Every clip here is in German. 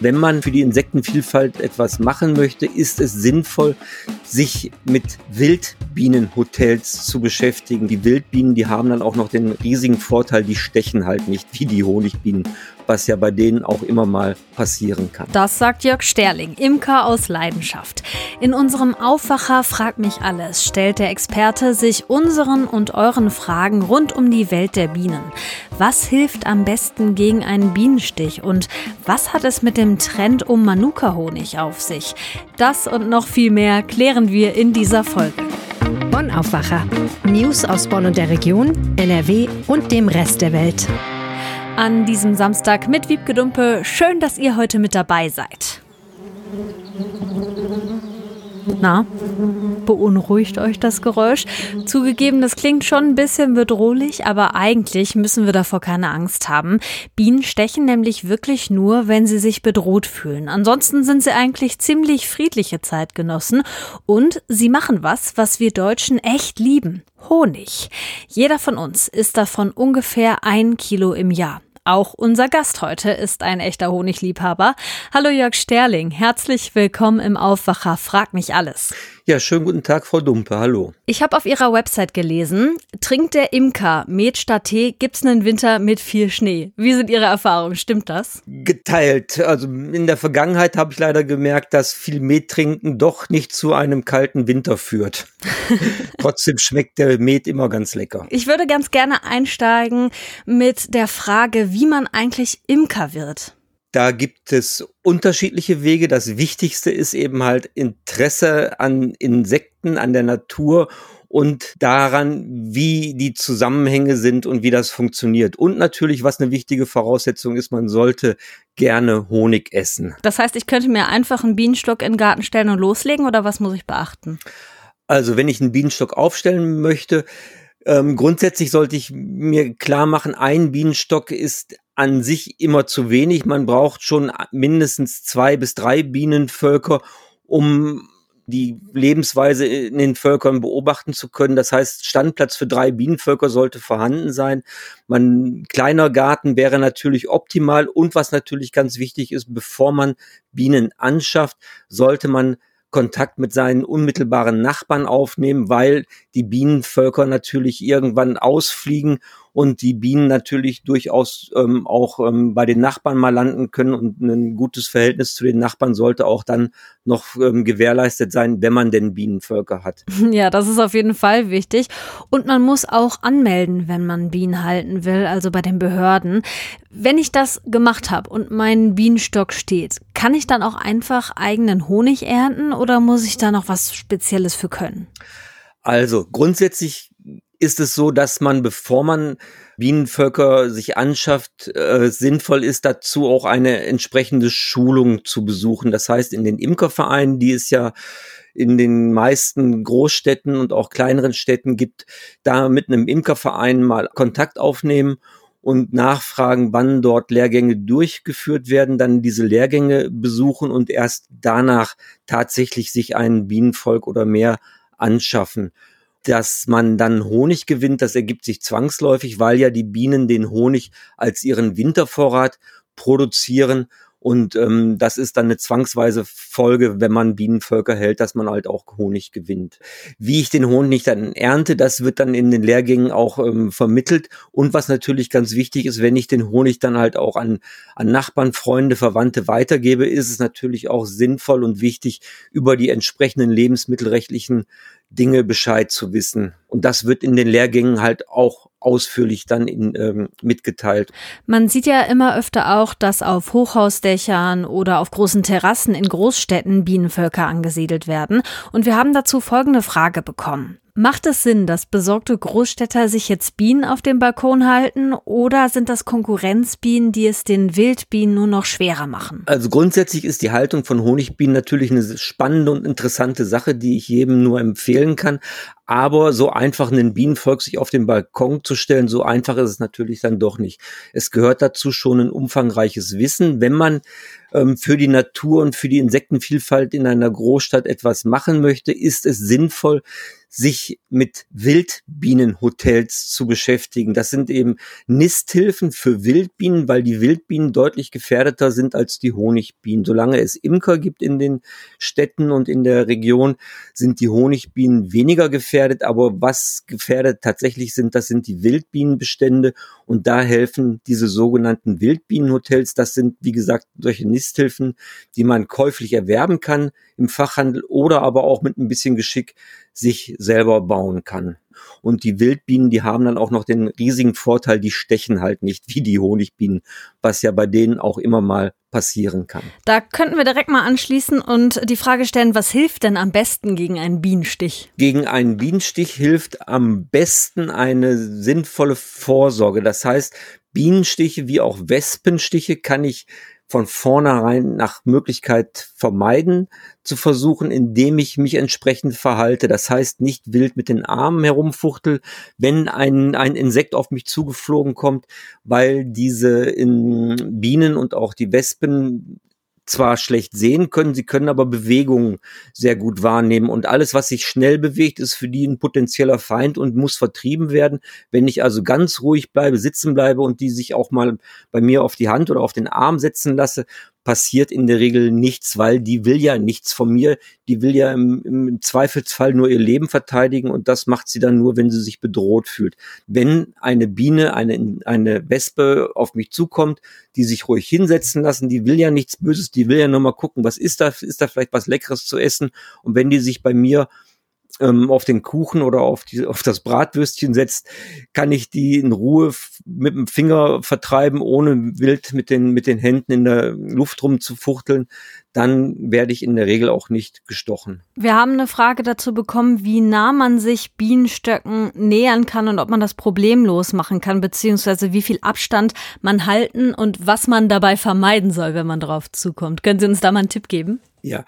Wenn man für die Insektenvielfalt etwas machen möchte, ist es sinnvoll, sich mit Wildbienenhotels zu beschäftigen. Die Wildbienen, die haben dann auch noch den riesigen Vorteil, die stechen halt nicht wie die Honigbienen was ja bei denen auch immer mal passieren kann. Das sagt Jörg Sterling, Imker aus Leidenschaft. In unserem Aufwacher Frag mich alles stellt der Experte sich unseren und euren Fragen rund um die Welt der Bienen. Was hilft am besten gegen einen Bienenstich und was hat es mit dem Trend um Manuka-Honig auf sich? Das und noch viel mehr klären wir in dieser Folge. Bonn Aufwacher. News aus Bonn und der Region, NRW und dem Rest der Welt an diesem Samstag mit Wiebke Dumpe. Schön, dass ihr heute mit dabei seid. Na, beunruhigt euch das Geräusch? Zugegeben, das klingt schon ein bisschen bedrohlich, aber eigentlich müssen wir davor keine Angst haben. Bienen stechen nämlich wirklich nur, wenn sie sich bedroht fühlen. Ansonsten sind sie eigentlich ziemlich friedliche Zeitgenossen und sie machen was, was wir Deutschen echt lieben. Honig. Jeder von uns isst davon ungefähr ein Kilo im Jahr. Auch unser Gast heute ist ein echter Honigliebhaber. Hallo Jörg Sterling, herzlich willkommen im Aufwacher Frag mich alles. Ja, schönen guten Tag, Frau Dumpe. Hallo. Ich habe auf Ihrer Website gelesen, trinkt der Imker Met statt Tee, gibt's einen Winter mit viel Schnee. Wie sind Ihre Erfahrungen? Stimmt das? Geteilt. Also in der Vergangenheit habe ich leider gemerkt, dass viel Met trinken doch nicht zu einem kalten Winter führt. Trotzdem schmeckt der Met immer ganz lecker. Ich würde ganz gerne einsteigen mit der Frage, wie man eigentlich Imker wird. Da gibt es unterschiedliche Wege. Das Wichtigste ist eben halt Interesse an Insekten, an der Natur und daran, wie die Zusammenhänge sind und wie das funktioniert. Und natürlich, was eine wichtige Voraussetzung ist, man sollte gerne Honig essen. Das heißt, ich könnte mir einfach einen Bienenstock in den Garten stellen und loslegen oder was muss ich beachten? Also, wenn ich einen Bienenstock aufstellen möchte, ähm, grundsätzlich sollte ich mir klar machen, ein Bienenstock ist an sich immer zu wenig. Man braucht schon mindestens zwei bis drei Bienenvölker, um die Lebensweise in den Völkern beobachten zu können. Das heißt, Standplatz für drei Bienenvölker sollte vorhanden sein. Man, kleiner Garten wäre natürlich optimal. Und was natürlich ganz wichtig ist, bevor man Bienen anschafft, sollte man Kontakt mit seinen unmittelbaren Nachbarn aufnehmen, weil die Bienenvölker natürlich irgendwann ausfliegen und die Bienen natürlich durchaus ähm, auch ähm, bei den Nachbarn mal landen können und ein gutes Verhältnis zu den Nachbarn sollte auch dann noch ähm, gewährleistet sein, wenn man denn Bienenvölker hat. Ja, das ist auf jeden Fall wichtig. Und man muss auch anmelden, wenn man Bienen halten will, also bei den Behörden. Wenn ich das gemacht habe und mein Bienenstock steht, kann ich dann auch einfach eigenen Honig ernten oder muss ich da noch was Spezielles für können? Also grundsätzlich ist es so, dass man, bevor man Bienenvölker sich anschafft, äh, sinnvoll ist dazu auch eine entsprechende Schulung zu besuchen. Das heißt, in den Imkervereinen, die es ja in den meisten Großstädten und auch kleineren Städten gibt, da mit einem Imkerverein mal Kontakt aufnehmen und nachfragen, wann dort Lehrgänge durchgeführt werden, dann diese Lehrgänge besuchen und erst danach tatsächlich sich ein Bienenvolk oder mehr anschaffen dass man dann Honig gewinnt, das ergibt sich zwangsläufig, weil ja die Bienen den Honig als ihren Wintervorrat produzieren und ähm, das ist dann eine zwangsweise Folge, wenn man Bienenvölker hält, dass man halt auch Honig gewinnt. Wie ich den Honig dann ernte, das wird dann in den Lehrgängen auch ähm, vermittelt. Und was natürlich ganz wichtig ist, wenn ich den Honig dann halt auch an, an Nachbarn, Freunde, Verwandte weitergebe, ist es natürlich auch sinnvoll und wichtig, über die entsprechenden lebensmittelrechtlichen Dinge Bescheid zu wissen. Und das wird in den Lehrgängen halt auch ausführlich dann in, ähm, mitgeteilt. Man sieht ja immer öfter auch, dass auf Hochhausdächern oder auf großen Terrassen in Großstädten Bienenvölker angesiedelt werden. Und wir haben dazu folgende Frage bekommen. Macht es Sinn, dass besorgte Großstädter sich jetzt Bienen auf dem Balkon halten oder sind das Konkurrenzbienen, die es den Wildbienen nur noch schwerer machen? Also grundsätzlich ist die Haltung von Honigbienen natürlich eine spannende und interessante Sache, die ich jedem nur empfehlen kann. Aber so einfach einen Bienenvolk sich auf den Balkon zu stellen, so einfach ist es natürlich dann doch nicht. Es gehört dazu schon ein umfangreiches Wissen. Wenn man ähm, für die Natur und für die Insektenvielfalt in einer Großstadt etwas machen möchte, ist es sinnvoll, sich mit Wildbienenhotels zu beschäftigen. Das sind eben Nisthilfen für Wildbienen, weil die Wildbienen deutlich gefährdeter sind als die Honigbienen. Solange es Imker gibt in den Städten und in der Region, sind die Honigbienen weniger gefährdet. Aber was gefährdet tatsächlich sind, das sind die Wildbienenbestände. Und da helfen diese sogenannten Wildbienenhotels. Das sind, wie gesagt, solche Nisthilfen, die man käuflich erwerben kann im Fachhandel oder aber auch mit ein bisschen Geschick sich selber bauen kann. Und die Wildbienen, die haben dann auch noch den riesigen Vorteil, die stechen halt nicht wie die Honigbienen, was ja bei denen auch immer mal passieren kann. Da könnten wir direkt mal anschließen und die Frage stellen, was hilft denn am besten gegen einen Bienenstich? Gegen einen Bienenstich hilft am besten eine sinnvolle Vorsorge. Das heißt, Bienenstiche wie auch Wespenstiche kann ich von vornherein nach Möglichkeit vermeiden zu versuchen, indem ich mich entsprechend verhalte. Das heißt, nicht wild mit den Armen herumfuchtel, wenn ein, ein Insekt auf mich zugeflogen kommt, weil diese in Bienen und auch die Wespen zwar schlecht sehen können, sie können aber Bewegungen sehr gut wahrnehmen. Und alles, was sich schnell bewegt, ist für die ein potenzieller Feind und muss vertrieben werden. Wenn ich also ganz ruhig bleibe, sitzen bleibe und die sich auch mal bei mir auf die Hand oder auf den Arm setzen lasse, passiert in der Regel nichts, weil die will ja nichts von mir. Die will ja im, im, Zweifelsfall nur ihr Leben verteidigen und das macht sie dann nur, wenn sie sich bedroht fühlt. Wenn eine Biene, eine, eine Wespe auf mich zukommt, die sich ruhig hinsetzen lassen, die will ja nichts Böses, die will ja nur mal gucken, was ist da, ist da vielleicht was Leckeres zu essen und wenn die sich bei mir ähm, auf den Kuchen oder auf, die, auf das Bratwürstchen setzt, kann ich die in Ruhe mit dem Finger vertreiben, ohne wild mit den, mit den Händen in der Luft rumzufuchteln. Dann werde ich in der Regel auch nicht gestochen. Wir haben eine Frage dazu bekommen, wie nah man sich Bienenstöcken nähern kann und ob man das problemlos machen kann, beziehungsweise wie viel Abstand man halten und was man dabei vermeiden soll, wenn man drauf zukommt. Können Sie uns da mal einen Tipp geben? Ja,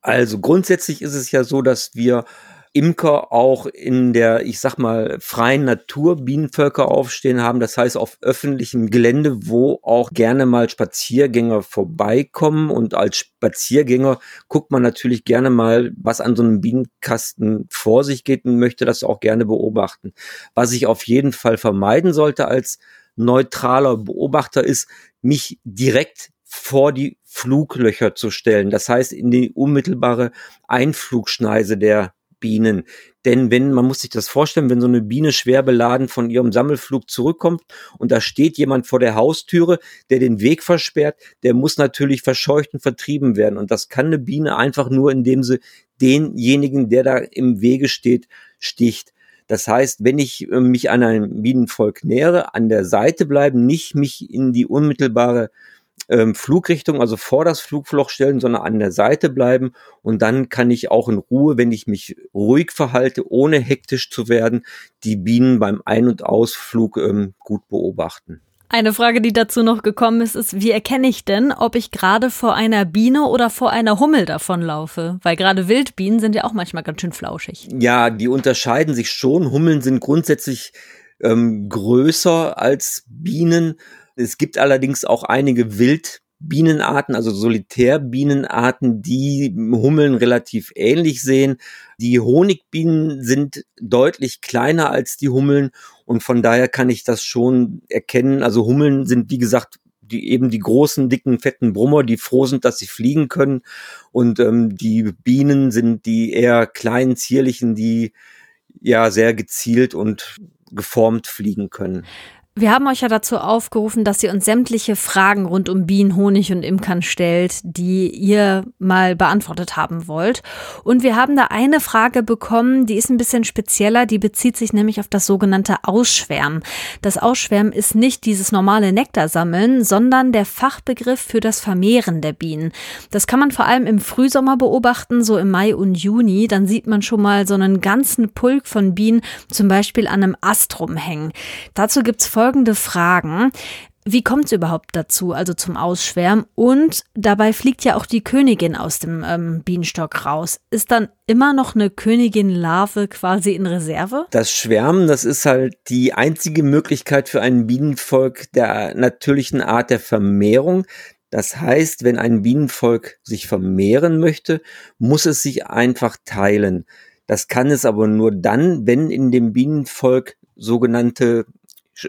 also grundsätzlich ist es ja so, dass wir Imker auch in der, ich sag mal, freien Natur Bienenvölker aufstehen haben. Das heißt, auf öffentlichem Gelände, wo auch gerne mal Spaziergänger vorbeikommen. Und als Spaziergänger guckt man natürlich gerne mal, was an so einem Bienenkasten vor sich geht und möchte das auch gerne beobachten. Was ich auf jeden Fall vermeiden sollte als neutraler Beobachter ist, mich direkt vor die Fluglöcher zu stellen. Das heißt, in die unmittelbare Einflugschneise der Bienen. Denn wenn, man muss sich das vorstellen, wenn so eine Biene schwer beladen von ihrem Sammelflug zurückkommt und da steht jemand vor der Haustüre, der den Weg versperrt, der muss natürlich verscheucht und vertrieben werden. Und das kann eine Biene einfach nur, indem sie denjenigen, der da im Wege steht, sticht. Das heißt, wenn ich äh, mich an einem Bienenvolk nähere, an der Seite bleiben, nicht mich in die unmittelbare ähm, Flugrichtung, also vor das Flugloch stellen, sondern an der Seite bleiben. Und dann kann ich auch in Ruhe, wenn ich mich ruhig verhalte, ohne hektisch zu werden, die Bienen beim Ein- und Ausflug ähm, gut beobachten. Eine Frage, die dazu noch gekommen ist, ist, wie erkenne ich denn, ob ich gerade vor einer Biene oder vor einer Hummel davonlaufe? Weil gerade Wildbienen sind ja auch manchmal ganz schön flauschig. Ja, die unterscheiden sich schon. Hummeln sind grundsätzlich ähm, größer als Bienen es gibt allerdings auch einige Wildbienenarten, also Solitärbienenarten, die Hummeln relativ ähnlich sehen. Die Honigbienen sind deutlich kleiner als die Hummeln und von daher kann ich das schon erkennen. Also Hummeln sind, wie gesagt, die eben die großen, dicken, fetten Brummer, die froh sind, dass sie fliegen können. Und ähm, die Bienen sind die eher kleinen, zierlichen, die ja sehr gezielt und geformt fliegen können. Wir haben euch ja dazu aufgerufen, dass ihr uns sämtliche Fragen rund um Bienen, Honig und Imkern stellt, die ihr mal beantwortet haben wollt. Und wir haben da eine Frage bekommen, die ist ein bisschen spezieller, die bezieht sich nämlich auf das sogenannte Ausschwärmen. Das Ausschwärmen ist nicht dieses normale Nektarsammeln, sondern der Fachbegriff für das Vermehren der Bienen. Das kann man vor allem im Frühsommer beobachten, so im Mai und Juni. Dann sieht man schon mal so einen ganzen Pulk von Bienen zum Beispiel an einem Ast rumhängen. Dazu gibt's folgende Fragen. Wie kommt es überhaupt dazu, also zum Ausschwärmen? Und dabei fliegt ja auch die Königin aus dem ähm, Bienenstock raus. Ist dann immer noch eine Königin-Larve quasi in Reserve? Das Schwärmen, das ist halt die einzige Möglichkeit für ein Bienenvolk der natürlichen Art der Vermehrung. Das heißt, wenn ein Bienenvolk sich vermehren möchte, muss es sich einfach teilen. Das kann es aber nur dann, wenn in dem Bienenvolk sogenannte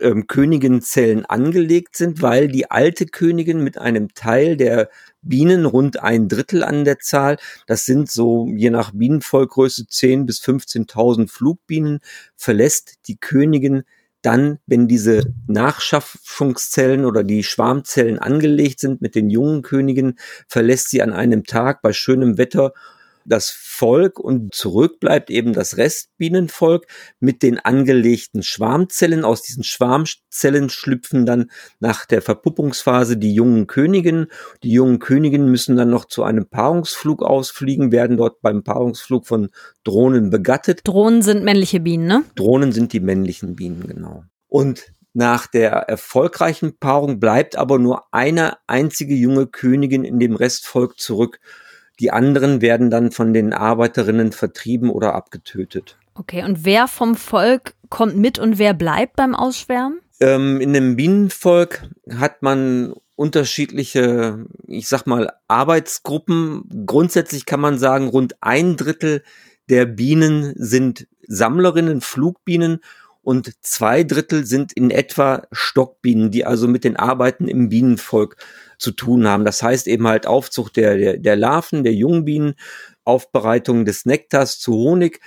ähm, Königenzellen angelegt sind, weil die alte Königin mit einem Teil der Bienen, rund ein Drittel an der Zahl, das sind so je nach Bienenvollgröße 10 bis 15.000 Flugbienen, verlässt die Königin dann, wenn diese Nachschaffungszellen oder die Schwarmzellen angelegt sind mit den jungen Königen, verlässt sie an einem Tag bei schönem Wetter das Volk und zurück bleibt eben das Restbienenvolk mit den angelegten Schwarmzellen. Aus diesen Schwarmzellen schlüpfen dann nach der Verpuppungsphase die jungen Königinnen. Die jungen Königinnen müssen dann noch zu einem Paarungsflug ausfliegen, werden dort beim Paarungsflug von Drohnen begattet. Drohnen sind männliche Bienen, ne? Drohnen sind die männlichen Bienen, genau. Und nach der erfolgreichen Paarung bleibt aber nur eine einzige junge Königin in dem Restvolk zurück. Die anderen werden dann von den Arbeiterinnen vertrieben oder abgetötet. Okay, und wer vom Volk kommt mit und wer bleibt beim Ausschwärmen? Ähm, in dem Bienenvolk hat man unterschiedliche, ich sag mal, Arbeitsgruppen. Grundsätzlich kann man sagen, rund ein Drittel der Bienen sind Sammlerinnen, Flugbienen und zwei Drittel sind in etwa Stockbienen, die also mit den Arbeiten im Bienenvolk zu tun haben. Das heißt eben halt Aufzucht der, der, der Larven, der Jungbienen, Aufbereitung des Nektars zu Honig,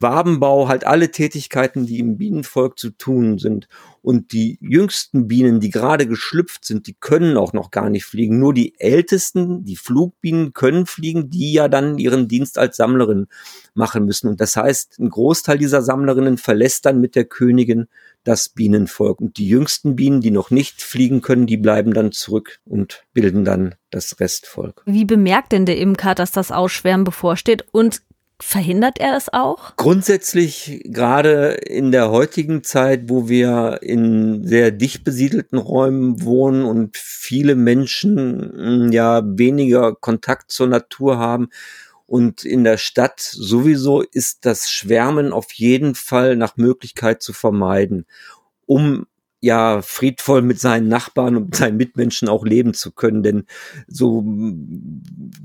Wabenbau, halt alle Tätigkeiten, die im Bienenvolk zu tun sind. Und die jüngsten Bienen, die gerade geschlüpft sind, die können auch noch gar nicht fliegen. Nur die ältesten, die Flugbienen können fliegen, die ja dann ihren Dienst als Sammlerin machen müssen. Und das heißt, ein Großteil dieser Sammlerinnen verlässt dann mit der Königin das Bienenvolk. Und die jüngsten Bienen, die noch nicht fliegen können, die bleiben dann zurück und bilden dann das Restvolk. Wie bemerkt denn der Imker, dass das Ausschwärmen bevorsteht? Und Verhindert er es auch? Grundsätzlich, gerade in der heutigen Zeit, wo wir in sehr dicht besiedelten Räumen wohnen und viele Menschen hm, ja weniger Kontakt zur Natur haben und in der Stadt sowieso ist das Schwärmen auf jeden Fall nach Möglichkeit zu vermeiden, um ja friedvoll mit seinen Nachbarn und seinen Mitmenschen auch leben zu können. Denn so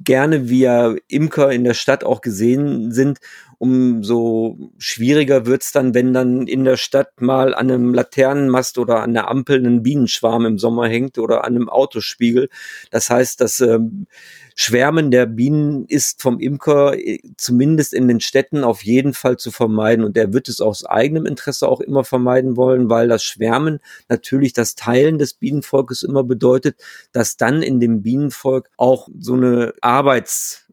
gerne wir Imker in der Stadt auch gesehen sind, umso schwieriger wird's dann, wenn dann in der Stadt mal an einem Laternenmast oder an der Ampel ein Bienenschwarm im Sommer hängt oder an einem Autospiegel. Das heißt, dass ähm, Schwärmen der Bienen ist vom Imker äh, zumindest in den Städten auf jeden Fall zu vermeiden und er wird es aus eigenem Interesse auch immer vermeiden wollen, weil das Schwärmen natürlich das Teilen des Bienenvolkes immer bedeutet, dass dann in dem Bienenvolk auch so eine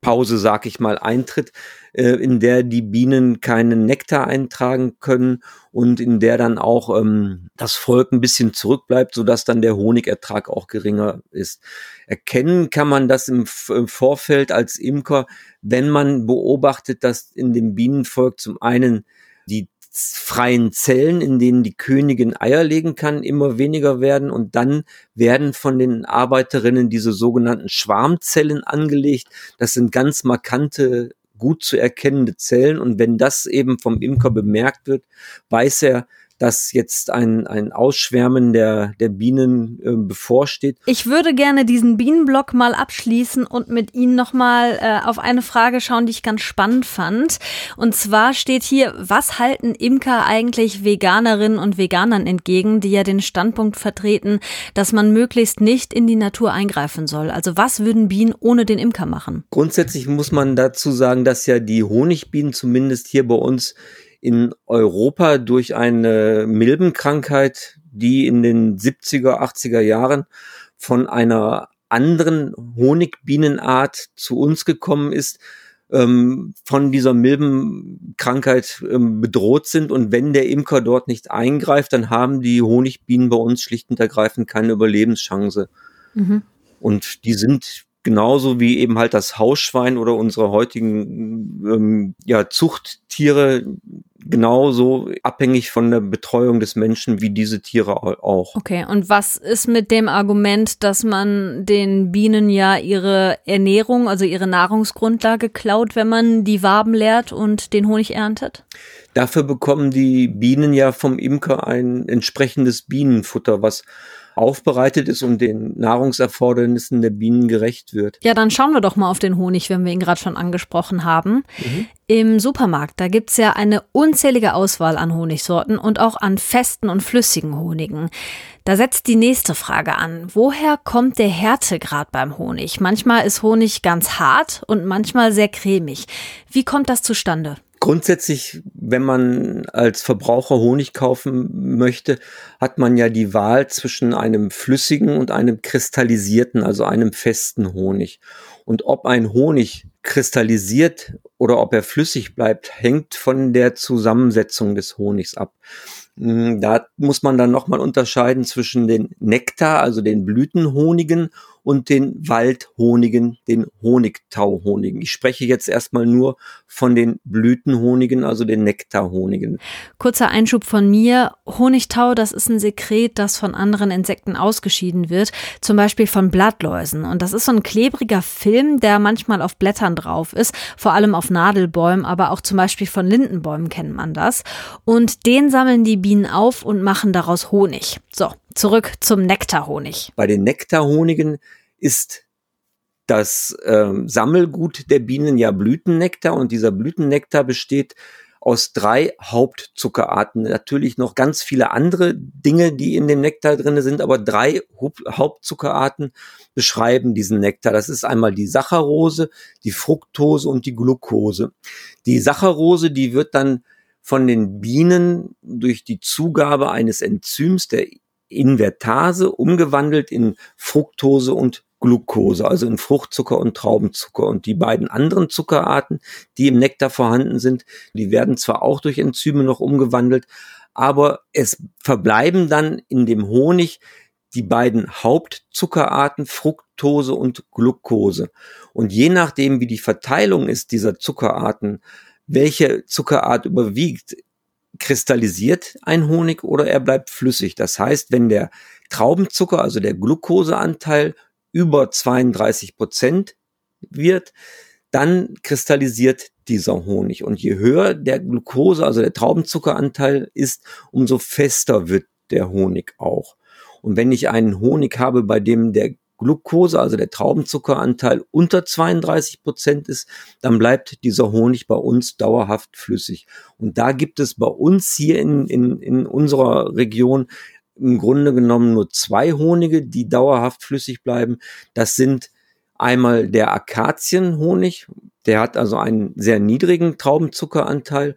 Arbeitspause, sag ich mal, eintritt, äh, in der die Bienen keinen Nektar eintragen können und in der dann auch ähm, das Volk ein bisschen zurückbleibt, sodass dann der Honigertrag auch geringer ist. Erkennen kann man das im, im Vorfeld als Imker, wenn man beobachtet, dass in dem Bienenvolk zum einen die freien Zellen, in denen die Königin Eier legen kann, immer weniger werden und dann werden von den Arbeiterinnen diese sogenannten Schwarmzellen angelegt. Das sind ganz markante gut zu erkennende Zellen. Und wenn das eben vom Imker bemerkt wird, weiß er, dass jetzt ein, ein Ausschwärmen der, der Bienen äh, bevorsteht. Ich würde gerne diesen Bienenblock mal abschließen und mit Ihnen nochmal äh, auf eine Frage schauen, die ich ganz spannend fand. Und zwar steht hier, was halten Imker eigentlich Veganerinnen und Veganern entgegen, die ja den Standpunkt vertreten, dass man möglichst nicht in die Natur eingreifen soll? Also was würden Bienen ohne den Imker machen? Grundsätzlich muss man dazu sagen, dass ja die Honigbienen zumindest hier bei uns in Europa durch eine Milbenkrankheit, die in den 70er, 80er Jahren von einer anderen Honigbienenart zu uns gekommen ist, ähm, von dieser Milbenkrankheit ähm, bedroht sind. Und wenn der Imker dort nicht eingreift, dann haben die Honigbienen bei uns schlicht und ergreifend keine Überlebenschance. Mhm. Und die sind genauso wie eben halt das Hausschwein oder unsere heutigen ähm, ja, Zuchttiere genauso abhängig von der Betreuung des Menschen wie diese Tiere auch. Okay, und was ist mit dem Argument, dass man den Bienen ja ihre Ernährung, also ihre Nahrungsgrundlage klaut, wenn man die Waben leert und den Honig erntet? Dafür bekommen die Bienen ja vom Imker ein entsprechendes Bienenfutter, was aufbereitet ist und den Nahrungserfordernissen der Bienen gerecht wird. Ja, dann schauen wir doch mal auf den Honig, wenn wir ihn gerade schon angesprochen haben. Mhm. Im Supermarkt, da gibt's ja eine unzählige Auswahl an Honigsorten und auch an festen und flüssigen Honigen. Da setzt die nächste Frage an. Woher kommt der Härtegrad beim Honig? Manchmal ist Honig ganz hart und manchmal sehr cremig. Wie kommt das zustande? Grundsätzlich, wenn man als Verbraucher Honig kaufen möchte, hat man ja die Wahl zwischen einem flüssigen und einem kristallisierten, also einem festen Honig. Und ob ein Honig kristallisiert oder ob er flüssig bleibt, hängt von der Zusammensetzung des Honigs ab. Hm, da muss man dann nochmal unterscheiden zwischen den Nektar, also den Blütenhonigen und den Waldhonigen, den Honigtauhonigen. Ich spreche jetzt erstmal nur von den Blütenhonigen, also den Nektarhonigen. Kurzer Einschub von mir. Honigtau, das ist ein Sekret, das von anderen Insekten ausgeschieden wird, zum Beispiel von Blattläusen. Und das ist so ein klebriger Film, der manchmal auf Blättern drauf ist, vor allem auf Nadelbäumen, aber auch zum Beispiel von Lindenbäumen kennt man das. Und den sammeln die Bienen auf und machen daraus Honig. So, Zurück zum Nektarhonig. Bei den Nektarhonigen ist das ähm, Sammelgut der Bienen ja Blütennektar und dieser Blütennektar besteht aus drei Hauptzuckerarten. Natürlich noch ganz viele andere Dinge, die in dem Nektar drin sind, aber drei Hauptzuckerarten beschreiben diesen Nektar. Das ist einmal die Saccharose, die Fructose und die Glucose. Die Saccharose, die wird dann von den Bienen durch die Zugabe eines Enzyms, der Invertase umgewandelt in Fructose und Glucose, also in Fruchtzucker und Traubenzucker. Und die beiden anderen Zuckerarten, die im Nektar vorhanden sind, die werden zwar auch durch Enzyme noch umgewandelt, aber es verbleiben dann in dem Honig die beiden Hauptzuckerarten Fructose und Glucose. Und je nachdem, wie die Verteilung ist dieser Zuckerarten, welche Zuckerart überwiegt, kristallisiert ein Honig oder er bleibt flüssig. Das heißt, wenn der Traubenzucker, also der Glukoseanteil über 32 Prozent wird, dann kristallisiert dieser Honig. Und je höher der Glucose, also der Traubenzuckeranteil ist, umso fester wird der Honig auch. Und wenn ich einen Honig habe, bei dem der Glucose, also der Traubenzuckeranteil unter 32 Prozent ist, dann bleibt dieser Honig bei uns dauerhaft flüssig. Und da gibt es bei uns hier in, in, in unserer Region im Grunde genommen nur zwei Honige, die dauerhaft flüssig bleiben. Das sind einmal der Akazienhonig, der hat also einen sehr niedrigen Traubenzuckeranteil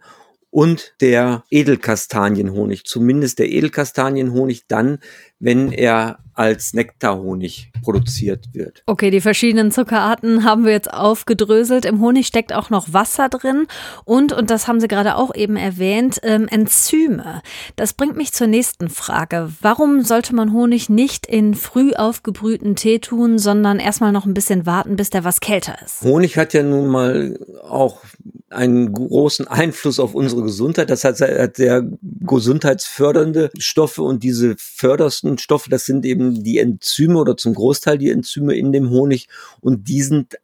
und der Edelkastanienhonig, zumindest der Edelkastanienhonig dann, wenn er als Nektarhonig produziert wird. Okay, die verschiedenen Zuckerarten haben wir jetzt aufgedröselt. Im Honig steckt auch noch Wasser drin und, und das haben Sie gerade auch eben erwähnt, ähm, Enzyme. Das bringt mich zur nächsten Frage. Warum sollte man Honig nicht in früh aufgebrühten Tee tun, sondern erstmal noch ein bisschen warten, bis der was kälter ist? Honig hat ja nun mal auch einen großen Einfluss auf unsere Gesundheit. Das hat, hat sehr gesundheitsfördernde Stoffe und diese fördersten Stoffe, das sind eben die Enzyme oder zum Großteil die Enzyme in dem Honig und die sind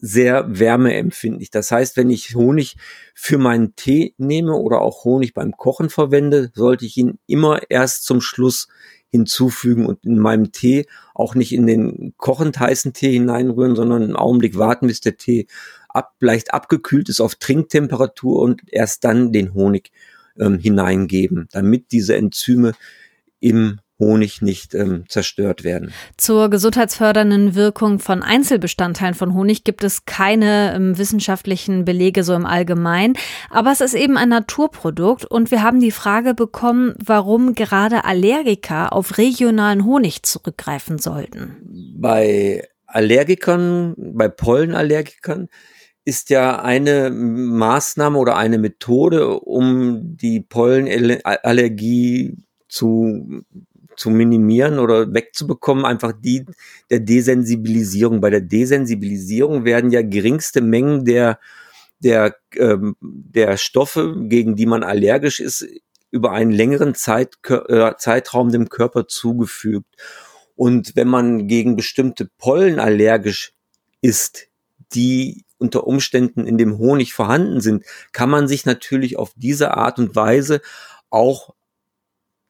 sehr wärmeempfindlich. Das heißt, wenn ich Honig für meinen Tee nehme oder auch Honig beim Kochen verwende, sollte ich ihn immer erst zum Schluss hinzufügen und in meinem Tee auch nicht in den kochend heißen Tee hineinrühren, sondern einen Augenblick warten, bis der Tee ab, leicht abgekühlt ist auf Trinktemperatur und erst dann den Honig ähm, hineingeben, damit diese Enzyme im Honig nicht ähm, zerstört werden. Zur gesundheitsfördernden Wirkung von Einzelbestandteilen von Honig gibt es keine ähm, wissenschaftlichen Belege so im Allgemeinen, aber es ist eben ein Naturprodukt und wir haben die Frage bekommen, warum gerade Allergiker auf regionalen Honig zurückgreifen sollten. Bei Allergikern, bei Pollenallergikern ist ja eine Maßnahme oder eine Methode, um die Pollenallergie zu zu minimieren oder wegzubekommen, einfach die der Desensibilisierung. Bei der Desensibilisierung werden ja geringste Mengen der der, ähm, der Stoffe, gegen die man allergisch ist, über einen längeren Zeit, äh, Zeitraum dem Körper zugefügt. Und wenn man gegen bestimmte Pollen allergisch ist, die unter Umständen in dem Honig vorhanden sind, kann man sich natürlich auf diese Art und Weise auch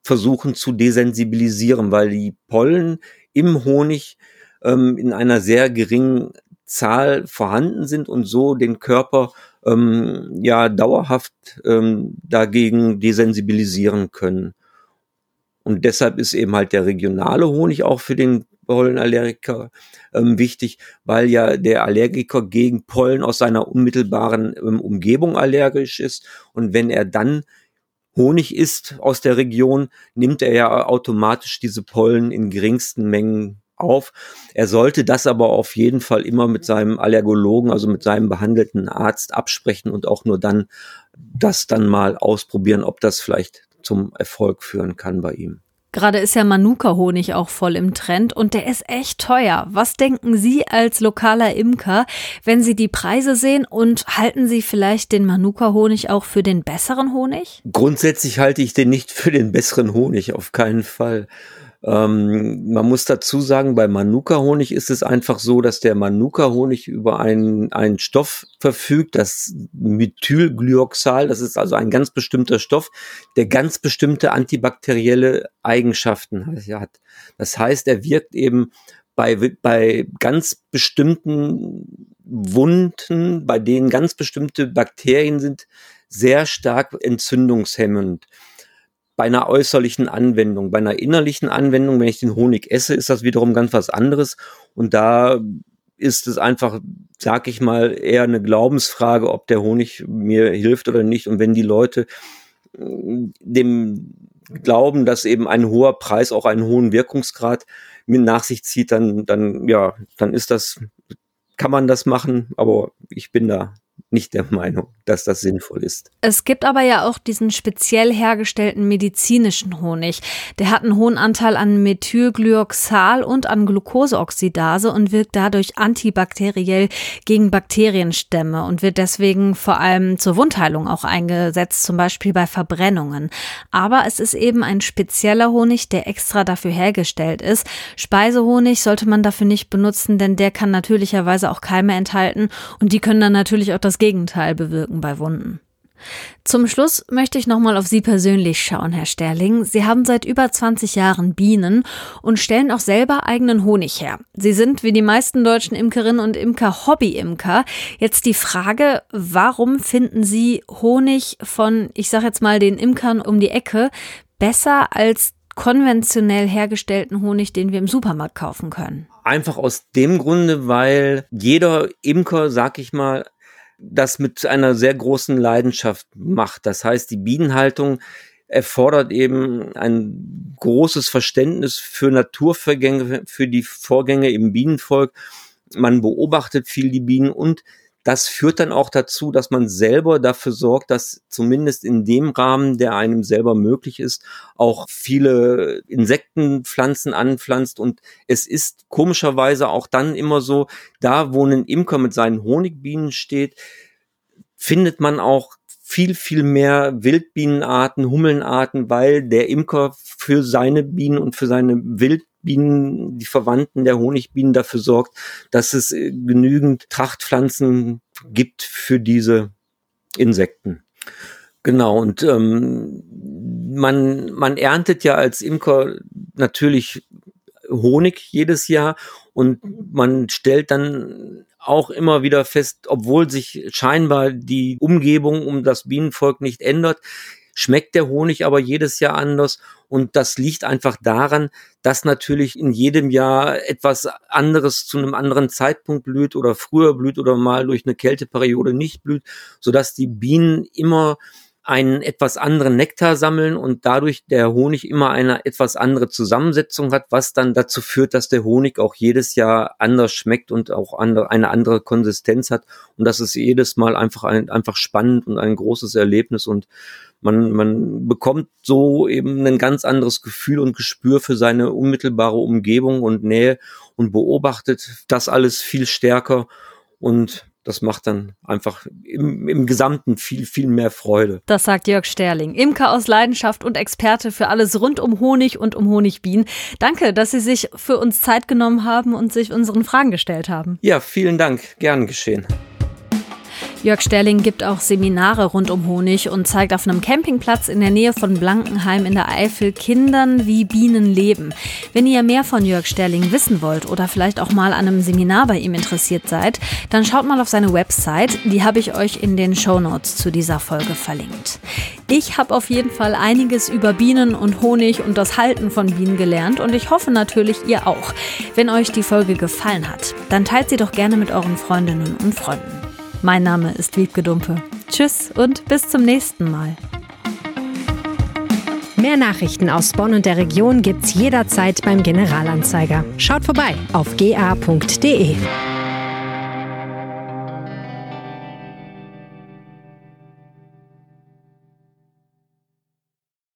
versuchen zu desensibilisieren, weil die Pollen im Honig ähm, in einer sehr geringen Zahl vorhanden sind und so den Körper ähm, ja dauerhaft ähm, dagegen desensibilisieren können. Und deshalb ist eben halt der regionale Honig auch für den Pollenallergiker ähm, wichtig, weil ja der Allergiker gegen Pollen aus seiner unmittelbaren ähm, Umgebung allergisch ist. Und wenn er dann Honig isst aus der Region, nimmt er ja automatisch diese Pollen in geringsten Mengen auf. Er sollte das aber auf jeden Fall immer mit seinem Allergologen, also mit seinem behandelten Arzt absprechen und auch nur dann das dann mal ausprobieren, ob das vielleicht zum Erfolg führen kann bei ihm. Gerade ist ja Manuka-Honig auch voll im Trend und der ist echt teuer. Was denken Sie als lokaler Imker, wenn Sie die Preise sehen und halten Sie vielleicht den Manuka-Honig auch für den besseren Honig? Grundsätzlich halte ich den nicht für den besseren Honig, auf keinen Fall. Ähm, man muss dazu sagen, bei Manuka-Honig ist es einfach so, dass der Manuka-Honig über einen, einen Stoff verfügt, das Methylglyoxal, das ist also ein ganz bestimmter Stoff, der ganz bestimmte antibakterielle Eigenschaften hat. Das heißt, er wirkt eben bei, bei ganz bestimmten Wunden, bei denen ganz bestimmte Bakterien sind, sehr stark entzündungshemmend bei einer äußerlichen Anwendung. Bei einer innerlichen Anwendung, wenn ich den Honig esse, ist das wiederum ganz was anderes. Und da ist es einfach, sag ich mal, eher eine Glaubensfrage, ob der Honig mir hilft oder nicht. Und wenn die Leute mm, dem glauben, dass eben ein hoher Preis auch einen hohen Wirkungsgrad mit nach sich zieht, dann, dann, ja, dann ist das, kann man das machen, aber ich bin da nicht der Meinung, dass das sinnvoll ist. Es gibt aber ja auch diesen speziell hergestellten medizinischen Honig. Der hat einen hohen Anteil an Methylglyoxal und an Glukoseoxidase und wirkt dadurch antibakteriell gegen Bakterienstämme und wird deswegen vor allem zur Wundheilung auch eingesetzt, zum Beispiel bei Verbrennungen. Aber es ist eben ein spezieller Honig, der extra dafür hergestellt ist. Speisehonig sollte man dafür nicht benutzen, denn der kann natürlicherweise auch Keime enthalten und die können dann natürlich auch das Gegenteil bewirken bei Wunden. Zum Schluss möchte ich nochmal auf Sie persönlich schauen, Herr Sterling. Sie haben seit über 20 Jahren Bienen und stellen auch selber eigenen Honig her. Sie sind wie die meisten deutschen Imkerinnen und Imker Hobby-Imker. Jetzt die Frage, warum finden Sie Honig von, ich sag jetzt mal, den Imkern um die Ecke besser als konventionell hergestellten Honig, den wir im Supermarkt kaufen können? Einfach aus dem Grunde, weil jeder Imker, sag ich mal, das mit einer sehr großen Leidenschaft macht. Das heißt, die Bienenhaltung erfordert eben ein großes Verständnis für Naturvergänge, für die Vorgänge im Bienenvolk. Man beobachtet viel die Bienen und das führt dann auch dazu, dass man selber dafür sorgt, dass zumindest in dem Rahmen, der einem selber möglich ist, auch viele Insektenpflanzen anpflanzt. Und es ist komischerweise auch dann immer so, da wo ein Imker mit seinen Honigbienen steht, findet man auch viel, viel mehr Wildbienenarten, Hummelnarten, weil der Imker für seine Bienen und für seine Wildbienen Bienen, die Verwandten der Honigbienen dafür sorgt, dass es äh, genügend Trachtpflanzen gibt für diese Insekten. Genau, und ähm, man, man erntet ja als Imker natürlich Honig jedes Jahr und man stellt dann auch immer wieder fest, obwohl sich scheinbar die Umgebung um das Bienenvolk nicht ändert, schmeckt der Honig aber jedes Jahr anders. Und das liegt einfach daran, dass natürlich in jedem Jahr etwas anderes zu einem anderen Zeitpunkt blüht oder früher blüht oder mal durch eine Kälteperiode nicht blüht, sodass die Bienen immer einen etwas anderen Nektar sammeln und dadurch der Honig immer eine etwas andere Zusammensetzung hat, was dann dazu führt, dass der Honig auch jedes Jahr anders schmeckt und auch andere, eine andere Konsistenz hat. Und das ist jedes Mal einfach ein, einfach spannend und ein großes Erlebnis und man, man bekommt so eben ein ganz anderes Gefühl und Gespür für seine unmittelbare Umgebung und Nähe und beobachtet das alles viel stärker und das macht dann einfach im, im Gesamten viel, viel mehr Freude. Das sagt Jörg Sterling, Imker aus Leidenschaft und Experte für alles rund um Honig und um Honigbienen. Danke, dass Sie sich für uns Zeit genommen haben und sich unseren Fragen gestellt haben. Ja, vielen Dank. Gern geschehen. Jörg Sterling gibt auch Seminare rund um Honig und zeigt auf einem Campingplatz in der Nähe von Blankenheim in der Eifel Kindern, wie Bienen leben. Wenn ihr mehr von Jörg Sterling wissen wollt oder vielleicht auch mal an einem Seminar bei ihm interessiert seid, dann schaut mal auf seine Website. Die habe ich euch in den Show Notes zu dieser Folge verlinkt. Ich habe auf jeden Fall einiges über Bienen und Honig und das Halten von Bienen gelernt und ich hoffe natürlich ihr auch. Wenn euch die Folge gefallen hat, dann teilt sie doch gerne mit euren Freundinnen und Freunden. Mein Name ist Wiebke Dumpe. Tschüss und bis zum nächsten Mal. Mehr Nachrichten aus Bonn und der Region gibt's jederzeit beim Generalanzeiger. Schaut vorbei auf ga.de.